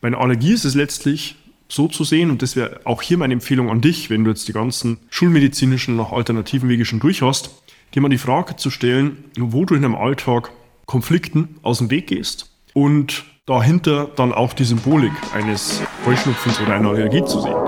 Bei einer Allergie ist es letztlich so zu sehen, und das wäre auch hier meine Empfehlung an dich, wenn du jetzt die ganzen schulmedizinischen noch alternativen Wege schon durch hast, dir mal die Frage zu stellen, wo du in deinem Alltag Konflikten aus dem Weg gehst und dahinter dann auch die Symbolik eines Heuschnupfens oder einer Allergie zu sehen.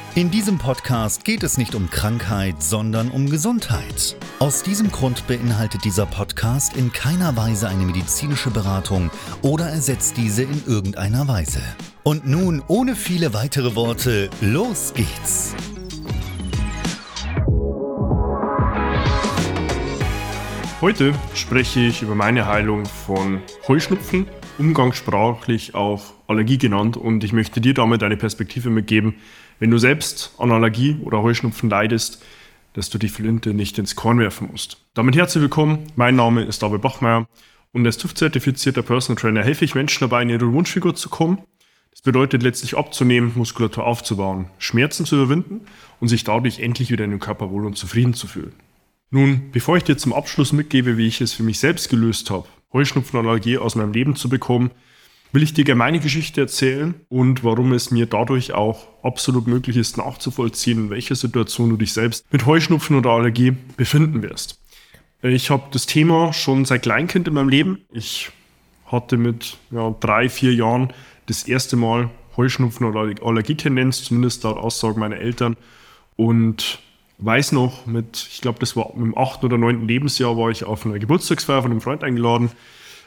In diesem Podcast geht es nicht um Krankheit, sondern um Gesundheit. Aus diesem Grund beinhaltet dieser Podcast in keiner Weise eine medizinische Beratung oder ersetzt diese in irgendeiner Weise. Und nun, ohne viele weitere Worte, los geht's! Heute spreche ich über meine Heilung von Heuschnupfen, umgangssprachlich auch Allergie genannt, und ich möchte dir damit eine Perspektive mitgeben, wenn du selbst an Allergie oder Heuschnupfen leidest, dass du die Flinte nicht ins Korn werfen musst. Damit herzlich willkommen. Mein Name ist David Bachmeier und als TÜV-zertifizierter Personal Trainer helfe ich Menschen dabei, in ihre Wunschfigur zu kommen. Das bedeutet letztlich abzunehmen, Muskulatur aufzubauen, Schmerzen zu überwinden und sich dadurch endlich wieder in dem Körper wohl und zufrieden zu fühlen. Nun, bevor ich dir zum Abschluss mitgebe, wie ich es für mich selbst gelöst habe, Heuschnupfenallergie aus meinem Leben zu bekommen, will ich dir gerne meine Geschichte erzählen und warum es mir dadurch auch absolut möglich ist, nachzuvollziehen, in welcher Situation du dich selbst mit Heuschnupfen oder Allergie befinden wirst. Ich habe das Thema schon seit Kleinkind in meinem Leben. Ich hatte mit ja, drei, vier Jahren das erste Mal Heuschnupfen oder Allergietendenz, zumindest laut Aussagen meiner Eltern. Und weiß noch, mit, ich glaube, das war im achten oder neunten Lebensjahr, war ich auf einer Geburtstagsfeier von einem Freund eingeladen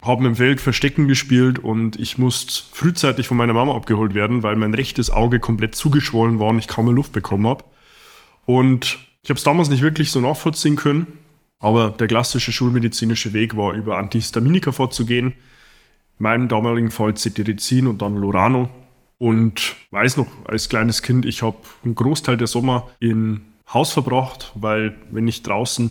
haben im Feld Verstecken gespielt und ich musste frühzeitig von meiner Mama abgeholt werden, weil mein rechtes Auge komplett zugeschwollen war und ich kaum mehr Luft bekommen habe. Und ich habe es damals nicht wirklich so nachvollziehen können, aber der klassische schulmedizinische Weg war, über Antihistaminika vorzugehen. In meinem damaligen Fall Cetirizin und dann Lorano. Und weiß noch, als kleines Kind, ich habe einen Großteil der Sommer im Haus verbracht, weil wenn ich draußen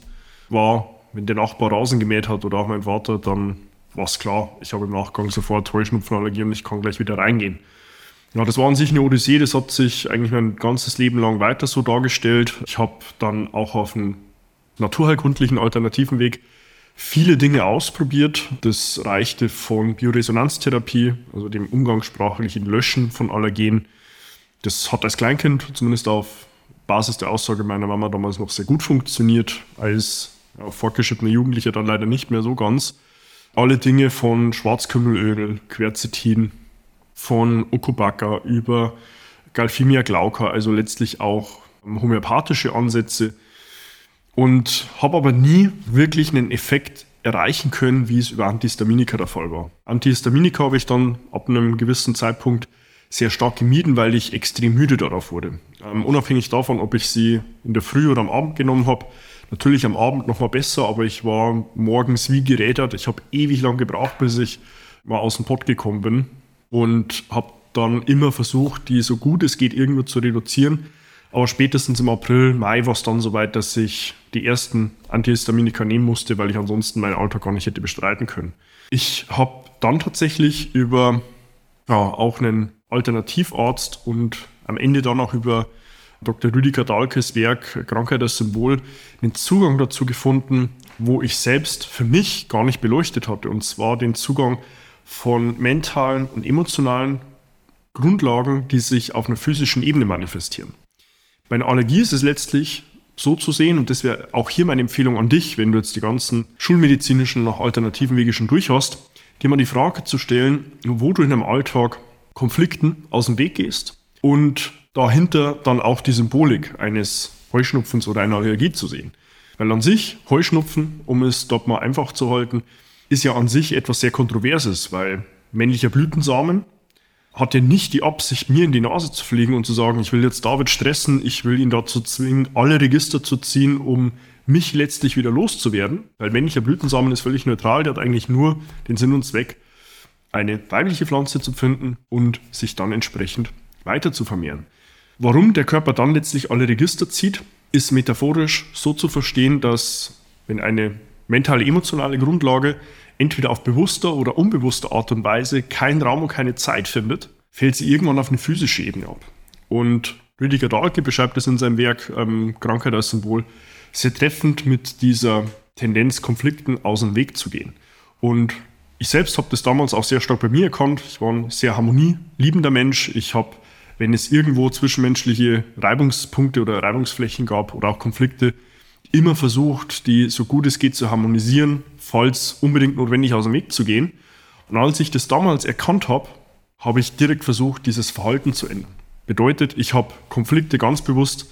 war, wenn der Nachbar Rasen gemäht hat oder auch mein Vater, dann war es klar, ich habe im Nachgang sofort Heuschnupfenallergie und ich kann gleich wieder reingehen. Ja, das war an sich eine Odyssee, das hat sich eigentlich mein ganzes Leben lang weiter so dargestellt. Ich habe dann auch auf einem naturheilkundlichen alternativen Weg viele Dinge ausprobiert. Das reichte von Bioresonanztherapie, also dem umgangssprachlichen Löschen von Allergen. Das hat als Kleinkind, zumindest auf Basis der Aussage meiner Mama damals noch sehr gut funktioniert, als ja, fortgeschrittener Jugendlicher dann leider nicht mehr so ganz alle Dinge von Schwarzkümmelöl, Quercetin, von Okubaka über Galphimia glauca, also letztlich auch homöopathische Ansätze und habe aber nie wirklich einen Effekt erreichen können, wie es über Antihistaminika der Fall war. Antihistaminika habe ich dann ab einem gewissen Zeitpunkt sehr stark gemieden, weil ich extrem müde darauf wurde. Ähm, unabhängig davon, ob ich sie in der Früh oder am Abend genommen habe, Natürlich am Abend noch mal besser, aber ich war morgens wie gerädert. Ich habe ewig lang gebraucht, bis ich mal aus dem Pott gekommen bin und habe dann immer versucht, die so gut es geht irgendwo zu reduzieren. Aber spätestens im April, Mai war es dann soweit, dass ich die ersten Antihistaminika nehmen musste, weil ich ansonsten meinen Alltag gar nicht hätte bestreiten können. Ich habe dann tatsächlich über ja, auch einen Alternativarzt und am Ende dann auch über Dr. Rüdiger Dahlkes Werk Krankheit als Symbol einen Zugang dazu gefunden, wo ich selbst für mich gar nicht beleuchtet hatte. Und zwar den Zugang von mentalen und emotionalen Grundlagen, die sich auf einer physischen Ebene manifestieren. Bei einer Allergie ist es letztlich so zu sehen, und das wäre auch hier meine Empfehlung an dich, wenn du jetzt die ganzen schulmedizinischen, noch alternativen Wege schon durch hast, dir mal die Frage zu stellen, wo du in deinem Alltag Konflikten aus dem Weg gehst und dahinter dann auch die Symbolik eines Heuschnupfens oder einer Allergie zu sehen. Weil an sich, Heuschnupfen, um es dort mal einfach zu halten, ist ja an sich etwas sehr Kontroverses, weil männlicher Blütensamen hat ja nicht die Absicht, mir in die Nase zu fliegen und zu sagen, ich will jetzt David stressen, ich will ihn dazu zwingen, alle Register zu ziehen, um mich letztlich wieder loszuwerden. Weil männlicher Blütensamen ist völlig neutral, der hat eigentlich nur den Sinn und Zweck, eine weibliche Pflanze zu finden und sich dann entsprechend weiter zu vermehren. Warum der Körper dann letztlich alle Register zieht, ist metaphorisch so zu verstehen, dass wenn eine mentale, emotionale Grundlage entweder auf bewusster oder unbewusster Art und Weise keinen Raum und keine Zeit findet, fällt sie irgendwann auf eine physische Ebene ab. Und Rüdiger Dahlke beschreibt es in seinem Werk ähm, Krankheit als Symbol sehr treffend mit dieser Tendenz, Konflikten aus dem Weg zu gehen. Und ich selbst habe das damals auch sehr stark bei mir erkannt. Ich war ein sehr harmonieliebender Mensch. Ich habe wenn es irgendwo zwischenmenschliche Reibungspunkte oder Reibungsflächen gab oder auch Konflikte, immer versucht, die so gut es geht zu harmonisieren, falls unbedingt notwendig aus dem Weg zu gehen. Und als ich das damals erkannt habe, habe ich direkt versucht, dieses Verhalten zu ändern. Bedeutet, ich habe Konflikte ganz bewusst,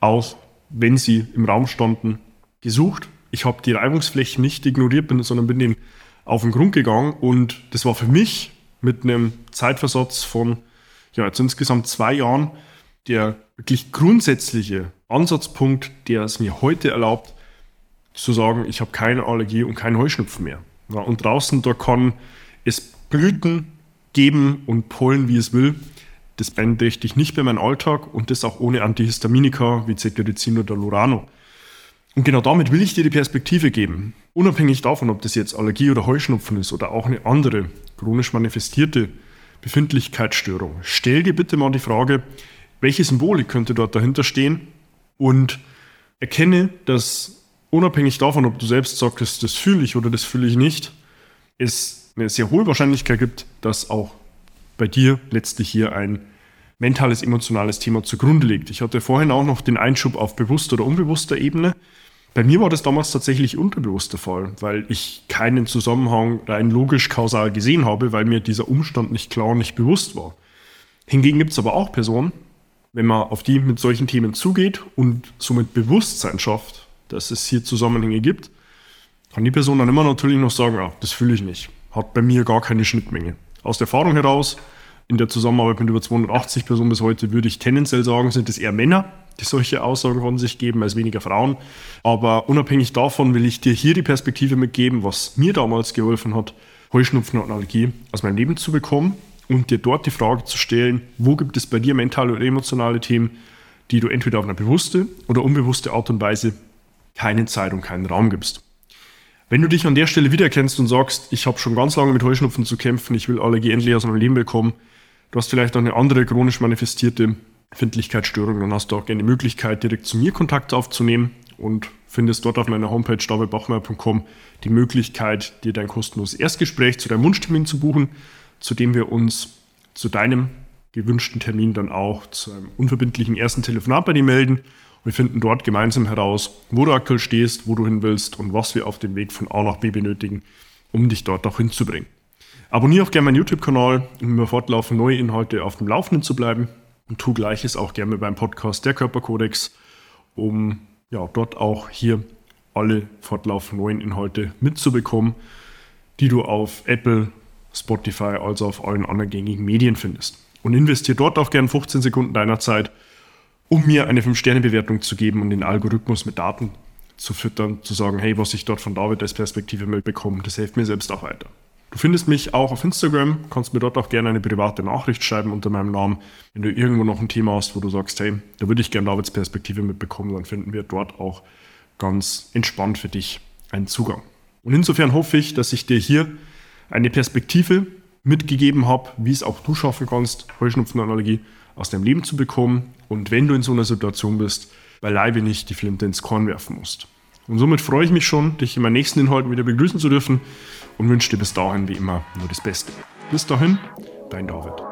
auch wenn sie im Raum standen, gesucht. Ich habe die Reibungsflächen nicht ignoriert, sondern bin denen auf den Grund gegangen. Und das war für mich mit einem Zeitversatz von ja, jetzt insgesamt zwei Jahren der wirklich grundsätzliche Ansatzpunkt, der es mir heute erlaubt, zu sagen, ich habe keine Allergie und keinen Heuschnupfen mehr. Ja, und draußen, da kann es Blüten geben und Pollen, wie es will. Das beeinträchtigt nicht mehr meinen Alltag und das auch ohne Antihistaminika wie Cetirizin oder Lurano. Und genau damit will ich dir die Perspektive geben. Unabhängig davon, ob das jetzt Allergie oder Heuschnupfen ist oder auch eine andere chronisch manifestierte Befindlichkeitsstörung. Stell dir bitte mal die Frage, welche Symbolik könnte dort dahinter stehen und erkenne, dass unabhängig davon, ob du selbst sagst, das fühle ich oder das fühle ich nicht, es eine sehr hohe Wahrscheinlichkeit gibt, dass auch bei dir letztlich hier ein mentales, emotionales Thema zugrunde liegt. Ich hatte vorhin auch noch den Einschub auf bewusster oder unbewusster Ebene. Bei mir war das damals tatsächlich unterbewusst der Fall, weil ich keinen Zusammenhang rein logisch kausal gesehen habe, weil mir dieser Umstand nicht klar und nicht bewusst war. Hingegen gibt es aber auch Personen, wenn man auf die mit solchen Themen zugeht und somit Bewusstsein schafft, dass es hier Zusammenhänge gibt, kann die Person dann immer natürlich noch sagen, ja, das fühle ich nicht. Hat bei mir gar keine Schnittmenge. Aus der Erfahrung heraus, in der Zusammenarbeit mit über 280 Personen bis heute, würde ich tendenziell sagen, sind es eher Männer, die solche Aussagen von sich geben, als weniger Frauen. Aber unabhängig davon will ich dir hier die Perspektive mitgeben, was mir damals geholfen hat, Heuschnupfen und Allergie aus meinem Leben zu bekommen und dir dort die Frage zu stellen, wo gibt es bei dir mentale oder emotionale Themen, die du entweder auf eine bewusste oder unbewusste Art und Weise keine Zeit und keinen Raum gibst. Wenn du dich an der Stelle wiedererkennst und sagst, ich habe schon ganz lange mit Heuschnupfen zu kämpfen, ich will Allergie endlich aus meinem Leben bekommen, du hast vielleicht auch eine andere chronisch manifestierte Empfindlichkeitsstörung, dann hast du auch gerne die Möglichkeit, direkt zu mir Kontakt aufzunehmen und findest dort auf meiner Homepage davidbachmeier.com die Möglichkeit, dir dein kostenloses Erstgespräch zu deinem Wunschtermin zu buchen, zu dem wir uns zu deinem gewünschten Termin dann auch zu einem unverbindlichen ersten Telefonat bei dir melden. Wir finden dort gemeinsam heraus, wo du aktuell stehst, wo du hin willst und was wir auf dem Weg von A nach B benötigen, um dich dort auch hinzubringen. Abonniere auch gerne meinen YouTube-Kanal, um immer fortlaufend neue Inhalte auf dem Laufenden zu bleiben und tu gleiches auch gerne beim Podcast Der Körperkodex, um ja, dort auch hier alle fortlaufend neuen Inhalte mitzubekommen, die du auf Apple, Spotify, also auf allen anderen gängigen Medien findest. Und investiere dort auch gerne 15 Sekunden deiner Zeit, um mir eine 5-Sterne-Bewertung zu geben und den Algorithmus mit Daten zu füttern, zu sagen, hey, was ich dort von David als Perspektive mitbekomme, das hilft mir selbst auch weiter. Du findest mich auch auf Instagram, kannst mir dort auch gerne eine private Nachricht schreiben unter meinem Namen. Wenn du irgendwo noch ein Thema hast, wo du sagst, hey, da würde ich gerne Davids Perspektive mitbekommen, dann finden wir dort auch ganz entspannt für dich einen Zugang. Und insofern hoffe ich, dass ich dir hier eine Perspektive mitgegeben habe, wie es auch du schaffen kannst, Heuschnupfenanalogie aus deinem Leben zu bekommen und wenn du in so einer Situation bist, beileibe nicht die Flinte ins Korn werfen musst. Und somit freue ich mich schon, dich in meinen nächsten Inhalten wieder begrüßen zu dürfen und wünsche dir bis dahin wie immer nur das Beste. Bis dahin, dein David.